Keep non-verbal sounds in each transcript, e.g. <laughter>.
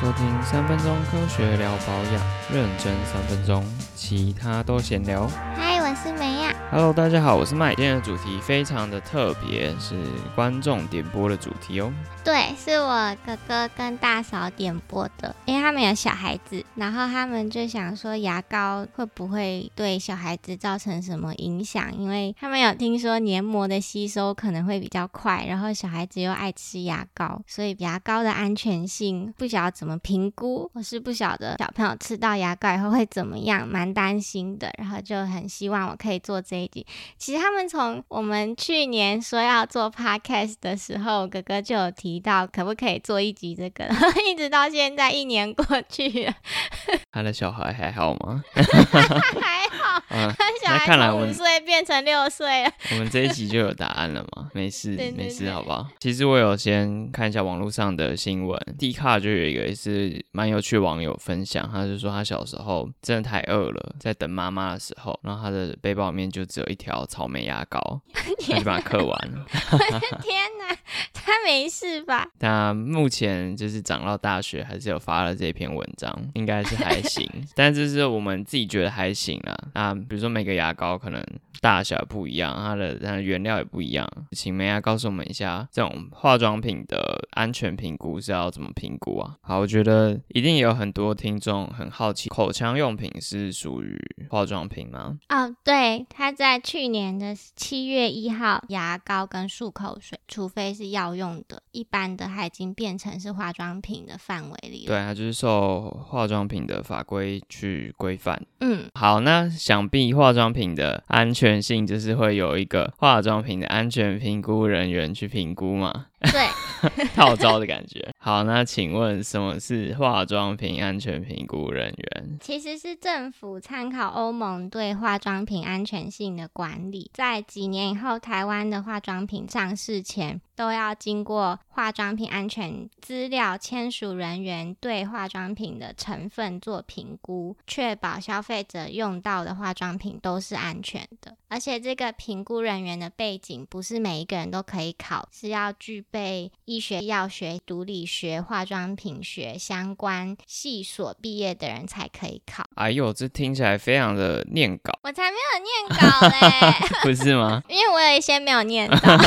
收听三分钟科学聊保养，认真三分钟，其他都闲聊。是梅呀。Hello，大家好，我是麦。今天的主题非常的特别，是观众点播的主题哦。对，是我哥哥跟大嫂点播的，因为他们有小孩子，然后他们就想说牙膏会不会对小孩子造成什么影响？因为他们有听说黏膜的吸收可能会比较快，然后小孩子又爱吃牙膏，所以牙膏的安全性不晓得怎么评估，我是不晓得小朋友吃到牙膏以后会怎么样，蛮担心的。然后就很希望我可以做这一集。其实他们从我们去年说要做 podcast 的时候，哥哥就有提到可不可以做一集这个，然 <laughs> 后一直到现在一年过去了，他的小孩还好吗？<laughs> 还好，<laughs> 嗯，那孩看来五岁变成六岁了。<laughs> 我们这一集就有答案了嘛？没事，对对没事，好不好？其实我有先看一下网络上的新闻，D 卡就有一个也是蛮有趣的网友分享，他就说他小时候真的太饿了，在等妈妈的时候，然后他的背包里面就只有一条草莓牙膏，<laughs> 他就把它嗑完了。天哪，<laughs> 他没事吧？他目前就是长到大学，还是有发了这篇文章，应该是还行，<laughs> 但这是我们自己觉得还行啦。那比如说每个牙膏可能大小不一样，它的它的原料也不一样，请梅亚告诉我们一下，这种化妆品的安全评估是要怎么评估啊？好，我觉得一定有很多听众很好奇，口腔用品是属于化妆品吗？哦，对，它在去年的七月一号，牙膏跟漱口水，除非是药用的，一般的它已经变成是化妆品的范围里了。对，它就是受化妆品的法规去规范。嗯，好，那想必化妆品的安全性就是会有一个化妆品的安全评估人员去评估嘛，对，<laughs> 套招的感觉。好，那请问什么是化妆品安全评估人员？其实是政府参考欧盟对化妆品安全性的管理，在几年以后，台湾的化妆品上市前都要经过化妆品安全资料签署人员对化妆品的成分做评估，确保消费者用到的化妆品都是安全的。而且这个评估人员的背景不是每一个人都可以考，是要具备医学、药学、毒理学、化妆品学相关系所毕业的人才可以考。哎呦，这听起来非常的念稿，我才没有念稿嘞，<laughs> 不是吗？因为我有一些没有念到。<laughs>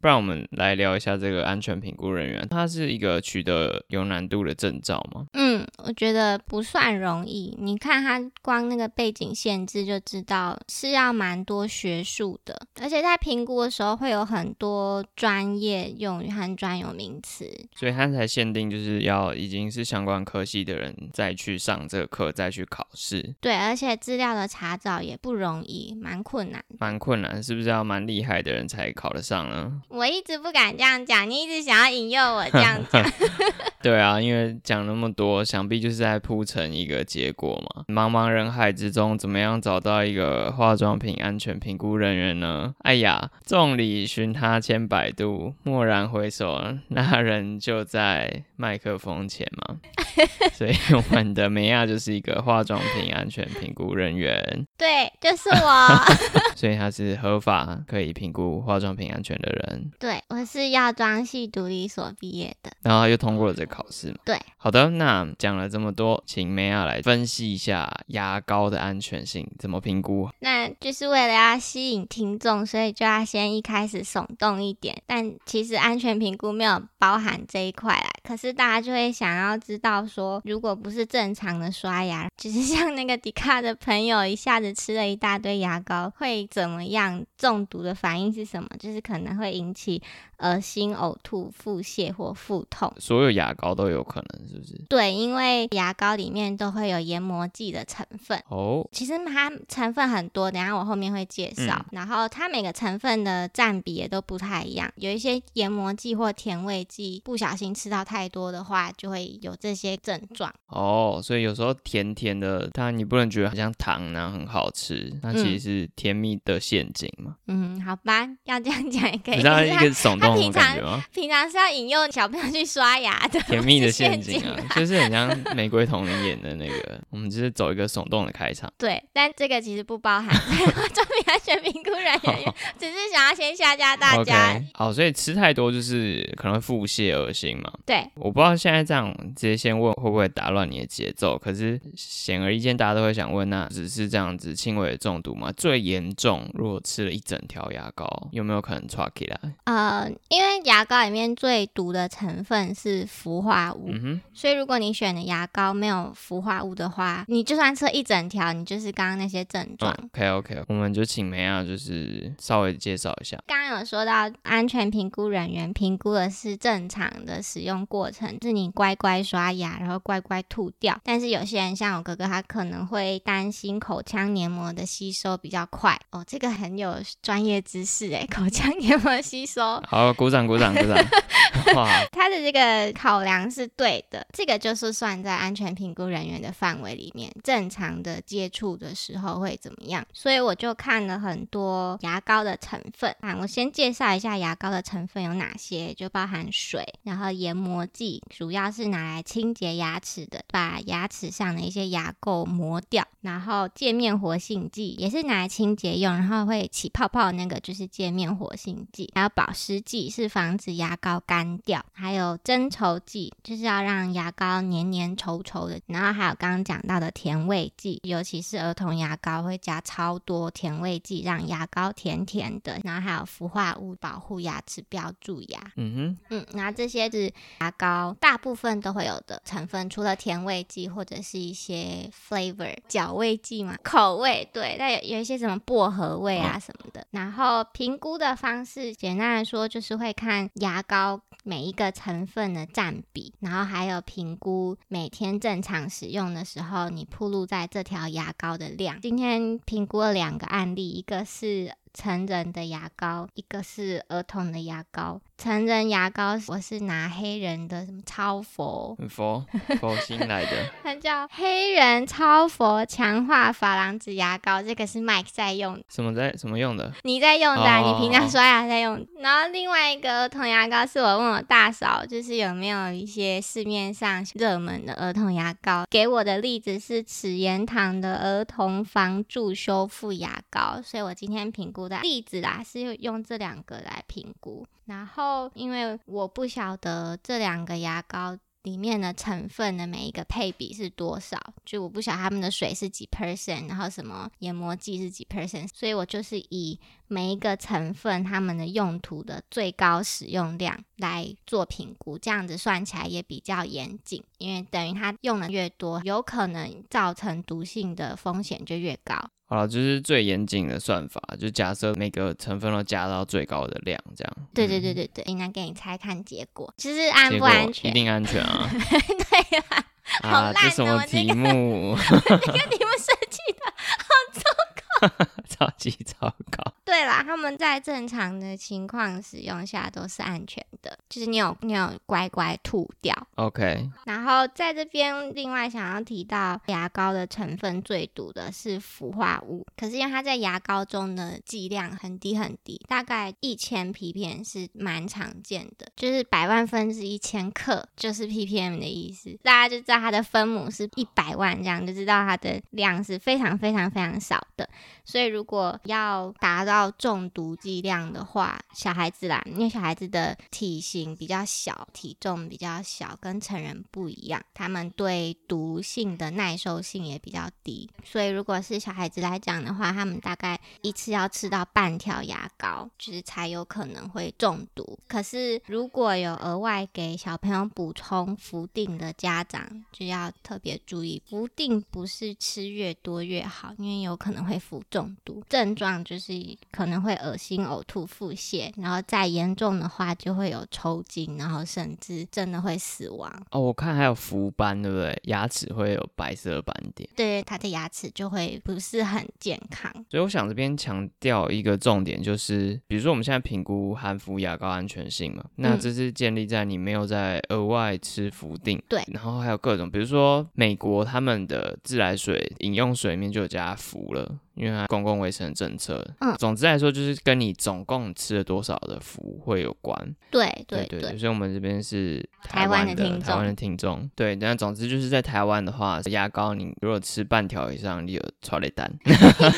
不然我们来聊一下这个安全评估人员，他是一个取得有难度的证照吗？嗯，我觉得不算容易。你看他光那个背景限制就知道是要蛮多学术的，而且在评估的时候会有很多专业用语和专有名词。所以它才限定就是要已经是相关科系的人再去上这个课，再去考试，对，而且资料的查找也不容易，蛮困难。蛮困难，是不是要蛮厉害的人才考得上呢？<laughs> 我一直不敢这样讲，你一直想要引诱我这样讲。<laughs> 对啊，因为讲那么多，想必就是在铺成一个结果嘛。茫茫人海之中，怎么样找到一个化妆品安全评估人员呢？哎呀，众里寻他千百度，蓦然回首，那人就在麦克风前嘛。<laughs> 所以我们的梅亚就是一个化妆品安全评估人员，<laughs> 对，就是我。<laughs> 所以他是合法可以评估化妆品安全的人，对，我是药妆系独立所毕业的。然后他又通过了这个考试嘛。对，好的，那讲了这么多，请梅亚来分析一下牙膏的安全性怎么评估。那就是为了要吸引听众，所以就要先一开始耸动一点。但其实安全评估没有包含这一块啦。可是大家就会想要知道说，如果不是正常的刷牙，只是像那个迪卡的朋友一下子吃了一大堆牙膏，会怎么样？中毒的反应是什么？就是可能会引起恶心、呕吐、腹泻或腹痛。所有牙膏都有可能，是不是？对，因为牙膏里面都会有研磨剂的成分。哦，其实它成分很多，等下我后面会介绍。嗯然后它每个成分的占比也都不太一样，有一些研磨剂或甜味剂，不小心吃到太多的话，就会有这些症状。哦，所以有时候甜甜的，但你不能觉得很像糖然后很好吃，那其实是甜蜜的陷阱嘛，嗯，好吧，要这样讲也可以。不是它它一个耸动的平常感觉吗？平常是要引诱小朋友去刷牙的，甜蜜的陷陷阱啊，就是很像玫瑰童林演的那个，我们就是走一个耸动的开场。<laughs> 对，但这个其实不包含在化妆品安全评估人员，<laughs> 只是想要先吓吓大家。好，所以吃太多就是可能会腹泻、恶心嘛。对，我不知道现在这样直接先问会不会打乱你的节奏，可是显而易见，大家都会想问，那只是这样子轻微的中毒吗？最严重，如果吃了一整条牙膏，有没有可能抓起来？呃，因为牙膏里面最毒的成分是氟化物，所以如果你选的牙膏没有氟化物的话，你就算吃了一整条，你就是刚刚那些症状。嗯，OK OK，我们就请梅亚就是稍微介绍一下。刚刚有说到安全评估人员评估的是正常的使用过程，是你乖乖刷牙，然后乖乖吐掉。但是有些人像我哥哥，他可能会担心口腔黏膜的吸收比较快。哦，这个很有专业知识哎，口腔黏膜吸收。<laughs> 好，鼓掌鼓掌鼓掌！<laughs> 哇，他的这个考量是对的，这个就是算在安全评估人员的范围里面，正常的接触的时候会怎么样？所以我就看了很多牙膏的成分啊，我先介绍一下牙膏的成分有哪些，就包含水，然后研磨剂，主要是拿来清洁牙齿的，把牙齿上的一些牙垢磨掉，然后界面活性剂也是拿来清洁用，然后会起泡泡的那个就是界面活性剂，还有保湿剂是防止牙膏干掉，还有增稠剂就是要让牙膏黏黏稠稠的，然后还有刚刚讲到的甜味剂，尤其是儿童牙膏会加超多甜味剂，让牙膏甜甜的，然后还有氟化物保护牙齿不要蛀牙。嗯哼嗯，然后这些是牙膏大部分都会有的成分，除了甜味剂或者是一些 flavor 角味剂嘛，口味对，但有有一些什么薄荷味啊什么的。然后评估的方式，简单来说就是会看牙膏每一个成分的占比，然后还有评估每天正常使用的时候，你铺露在这条牙膏的量。今天评估了两个案例，一个是。成人的牙膏，一个是儿童的牙膏。成人牙膏我是拿黑人的什么超佛，哼，佛佛新来的，<laughs> 它叫黑人超佛强化珐琅质牙膏，这个是 Mike 在用的，什么在什么用的？你在用的你平常刷牙在用。然后另外一个儿童牙膏是我问我大嫂，就是有没有一些市面上热门的儿童牙膏，给我的例子是齿炎堂的儿童防蛀修复牙膏，所以我今天评估的例子啦是用这两个来评估。然后因为我不晓得这两个牙膏。里面的成分的每一个配比是多少？就我不晓得他们的水是几 percent，然后什么研磨剂是几 percent，所以我就是以每一个成分它们的用途的最高使用量来做评估，这样子算起来也比较严谨，因为等于它用的越多，有可能造成毒性的风险就越高。好了，就是最严谨的算法，就假设每个成分都加到最高的量，这样。对对对对对对，那给你猜看结果，就是安不安全？一定安全啊！<laughs> 对啊，好啊，烂这什么题目？这个题目 <laughs> 设计的好糟糕。<laughs> 超级糟糕。对啦，他们在正常的情况使用下都是安全的，就是你有你有乖乖吐掉。OK，然后在这边另外想要提到，牙膏的成分最毒的是氟化物，可是因为它在牙膏中的剂量很低很低，大概一千 ppm 是蛮常见的，就是百万分之一千克就是 ppm 的意思，大家就知道它的分母是一百万，这样就知道它的量是非常非常非常少的。所以如果要达到到中毒剂量的话，小孩子啦，因为小孩子的体型比较小，体重比较小，跟成人不一样，他们对毒性的耐受性也比较低。所以如果是小孩子来讲的话，他们大概一次要吃到半条牙膏，就是才有可能会中毒。可是如果有额外给小朋友补充氟定的家长，就要特别注意，氟定不是吃越多越好，因为有可能会服中毒。症状就是可能会恶心、呕吐、腹泻，然后再严重的话就会有抽筋，然后甚至真的会死亡。哦，我看还有氟斑，对不对？牙齿会有白色斑点，对他的牙齿就会不是很健康。所以我想这边强调一个重点，就是比如说我们现在评估含氟牙膏安全性嘛，那嗯这是建立在你没有在额外吃氟定，对然后还有各种，比如说美国他们的自来水饮用水里面就有加氟了，因为它公共卫生政策。嗯总之来说，就是跟你总共吃了多少的福会有关。对对对对，所以我们这边是台湾湾的听众台湾的听众。对，但总之就是在台湾的话，牙膏你如果吃半条以上，你有超雷蛋。<laughs>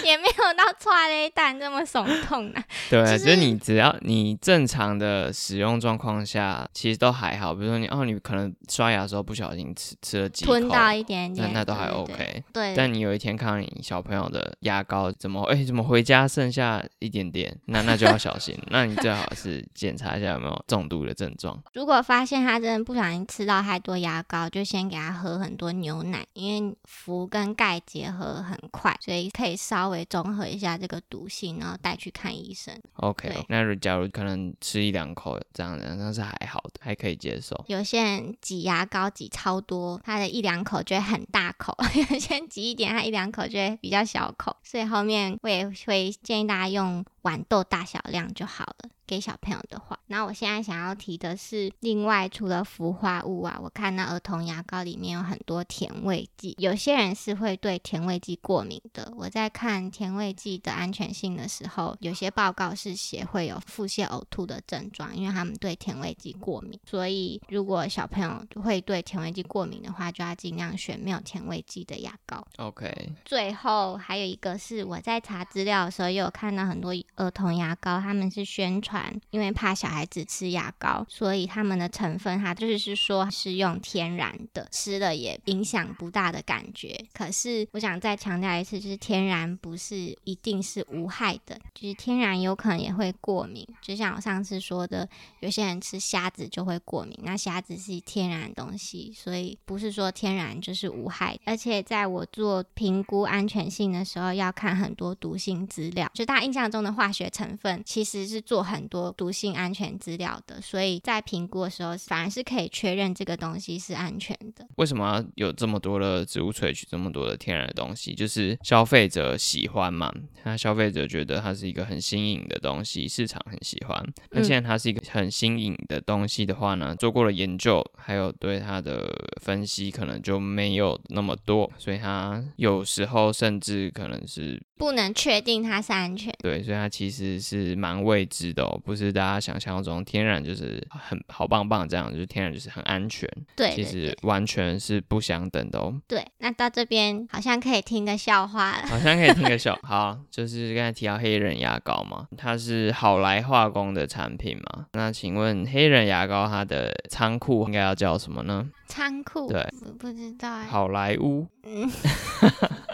也没有到踹雷蛋这么耸痛啊。对，就就是是你只要你正常的使用状况下，其实都还好。比如说你哦，你可能刷牙的时候不小心吃吃了几口，吞到一点那点，那都还 OK。对，但你有一天看到你小朋友的牙膏怎么哎、怎么回家剩下一点点，那那就要小心。那你最好是检查一下有没有中毒的症状。如果发现他真的不小心吃到太多牙膏，就先给他喝很多牛奶，因为氟跟钙结合很快，所以可以稍微中和一下这个毒性，然后带去看医生。OK，那如假如可能吃一两口这样的，那是还好的，还可以接受。有些人挤牙膏挤超多，他的一两口就会很大口；<laughs> 有些人挤一点，他一两口就会比较小口。所以后面我也会建议大家用豌豆大小量就好了。给小朋友的话，那我现在想要提的是，另外除了氟化物啊，我看到儿童牙膏里面有很多甜味剂，有些人是会对甜味剂过敏的。我在看甜味剂的安全性的时候，有些报告是写会有腹泻、呕吐的症状，因为他们对甜味剂过敏。所以如果小朋友会对甜味剂过敏的话，就要尽量选没有甜味剂的牙膏。OK，最后还有一个是我在查资料的时候，也有看到很多儿童牙膏，他们是宣传，因为怕小孩子吃牙膏，所以他们的成分哈就是说是用天然的，吃了也影响不大的感觉。可是我想再强调一次，就是天然不是一定是无害的，就是天然有可能也会过敏。就像我上次说的，有些人吃虾子就会过敏，那虾子是天然的东西，所以不是说天然就是无害。而且在我做评估安全性的时候，要看很多毒性资料，就大家印象中的化学成分其实是做很多毒性安全资料的，所以在评估的时候反而是可以确认这个东西是安全的。为什么要有这么多的植物萃取，这么多的天然的东西？就是消费者喜欢嘛，那消费者觉得它是一个很新颖的东西，市场很喜欢。那现在它是一个很新颖的东西的话呢，做过了研究，还有对它的分析，可能就没有那么多，所以它有时候甚至可能是不能确定它是安全。对，所以它其实是蛮未知的哦，不是大家想象中天然就是很好棒棒这样，就是天然就是很安全，其对对对实完全是不相等的哦。对，那到这边好像可以听个笑话了。好像可以听个笑，<laughs> 好，就是刚才提到黑人牙膏嘛，它是好来化工的产品嘛。那请问黑人牙膏它的仓库应该要叫什么呢？仓库，对不知道哎。好莱坞。嗯，<laughs>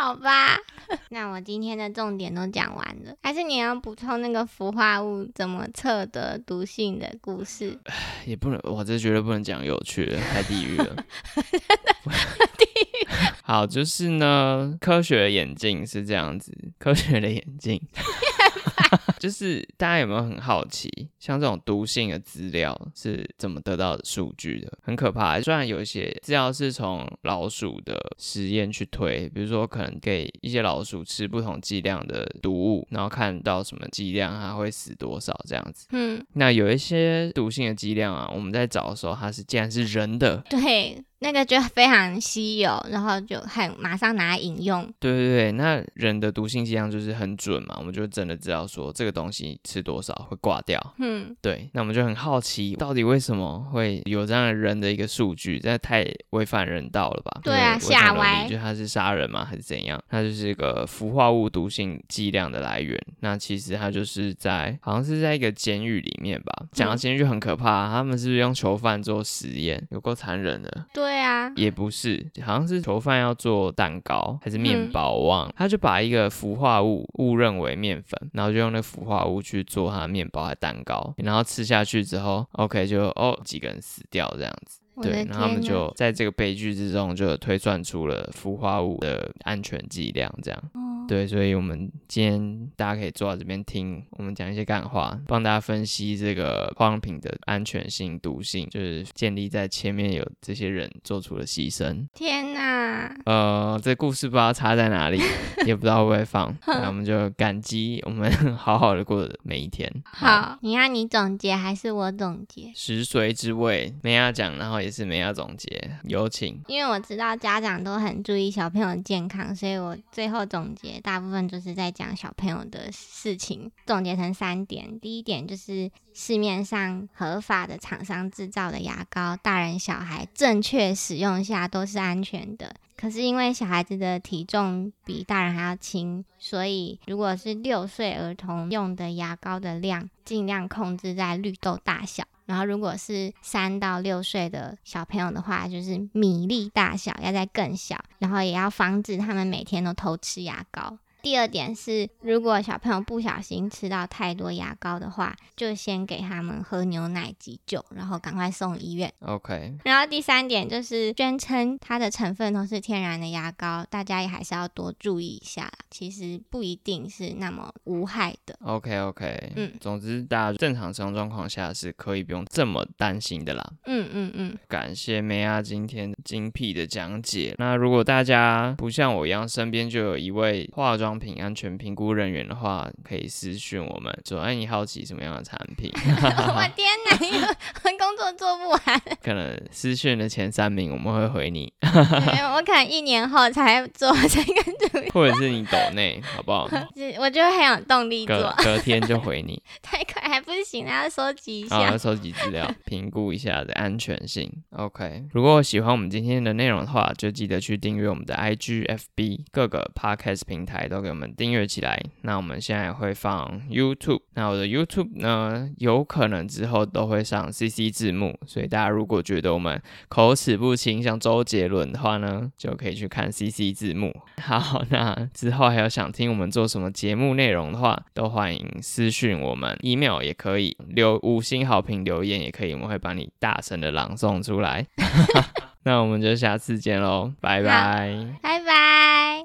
好吧，<laughs> 那我今天的重点都讲完了，还是你要补充那个氟化物怎么测得毒性的故事？也不能，我这绝对不能讲有趣的，太地狱了。<laughs> 好，就是呢，科学的眼镜是这样子，科学的眼镜，<laughs> 就是大家有没有很好奇，像这种毒性的资料是怎么得到的数据的？很可怕。虽然有一些资料是从老鼠的实验去推，比如说可能给一些老鼠吃不同剂量的毒物，然后看到什么剂量它会死多少这样子。嗯，那有一些毒性的剂量啊，我们在找的时候，它是竟然是人的。对，那个就非常稀有，然后就很马上拿来饮用。对对对，那人的毒性剂量就是很准嘛，我们就真的知道说这个东西吃多少会挂掉。嗯，对，那我们就很好奇，到底为什么会有这样的人的一个数据？这太违反人道了吧？对啊吓歪就他是杀人吗？还是怎样？他就是一个氟化物毒性剂量的来源。那其实他就是在好像是在一个监狱里面吧。讲到嗯监狱就很可怕，他们是不是用囚犯做实验？有够残忍的。对啊，也不是，好像是囚犯要做蛋糕还是面嗯包，我忘了。他就把一个氟化物误认为面粉，然后就用那氟化物去做它的面包和蛋糕，然后吃下去之后，OK 就哦几个人死掉这样子。对，然后他们就在这个悲剧之中就推算出了氟化物的安全剂量，这样。哦对，所以我们今天大家可以坐到这边听我们讲一些干话，帮大家分析这个化妆品的安全性、毒性，就是建立在前面有这些人做出了牺牲。天哪，呃，这故事不知道插在哪里，也不知道会不会放，<laughs> 那我们就感激我们 <laughs> 好好的过的每一天。好，你要你总结还是我总结？食髓知味，梅亚讲，然后也是梅亚总结，有请。因为我知道家长都很注意小朋友的健康，所以我最后总结大部分就是在讲小朋友的事情，总结成三点。第一点就是市面上合法的厂商制造的牙膏，大人小孩正确使用下都是安全的。可是因为小孩子的体重比大人还要轻，所以如果是六岁儿童用的牙膏的量，尽量控制在绿豆大小。然后如果是三到六岁的小朋友的话，就是米粒大小，要在更小。然后也要防止他们每天都偷吃牙膏。第二点是，如果小朋友不小心吃到太多牙膏的话，就先给他们喝牛奶急救，然后赶快送医院。OK，然后第三点就是宣称它的成分都是天然的牙膏，大家也还是要多注意一下啦，其实不一定是那么无害的。OK OK，嗯总之大家正常使用状况下是可以不用这么担心的啦。嗯嗯嗯，感谢梅亚今天精辟的讲解。那如果大家不像我一样，身边就有一位化妆品安全评估人员的话，可以私讯我们说，哎，你好奇什么样的产品？<laughs> 我天哪，<laughs> 工作做不完，可能私讯的前三名我们会回你，对我可能一年后才做这个主意，<laughs> 或者是你抖内，好不好？是我就会很有动力隔做，隔天就回你，太快还不行，还要收集一，下要。收集资料，评估一下的安全性。OK，如果喜欢我们今天的内容的话，就记得去订阅我们的 IG、FB 各个 Podcast 平台都给我们订阅起来。那我们现在会放 YouTube，那我的 YouTube 呢，有可能之后都会上 CC 字幕，所以大家如果觉得我们口齿不清，像周杰伦的话呢，就可以去看 CC 字幕。<laughs> 好，那之后还有想听我们做什么节目内容的话，都欢迎私讯我们，email 也可以，留五星好评留言也可以，我们会帮你大声的朗诵出来。<laughs> 那我们就下次见喽，拜拜。拜拜。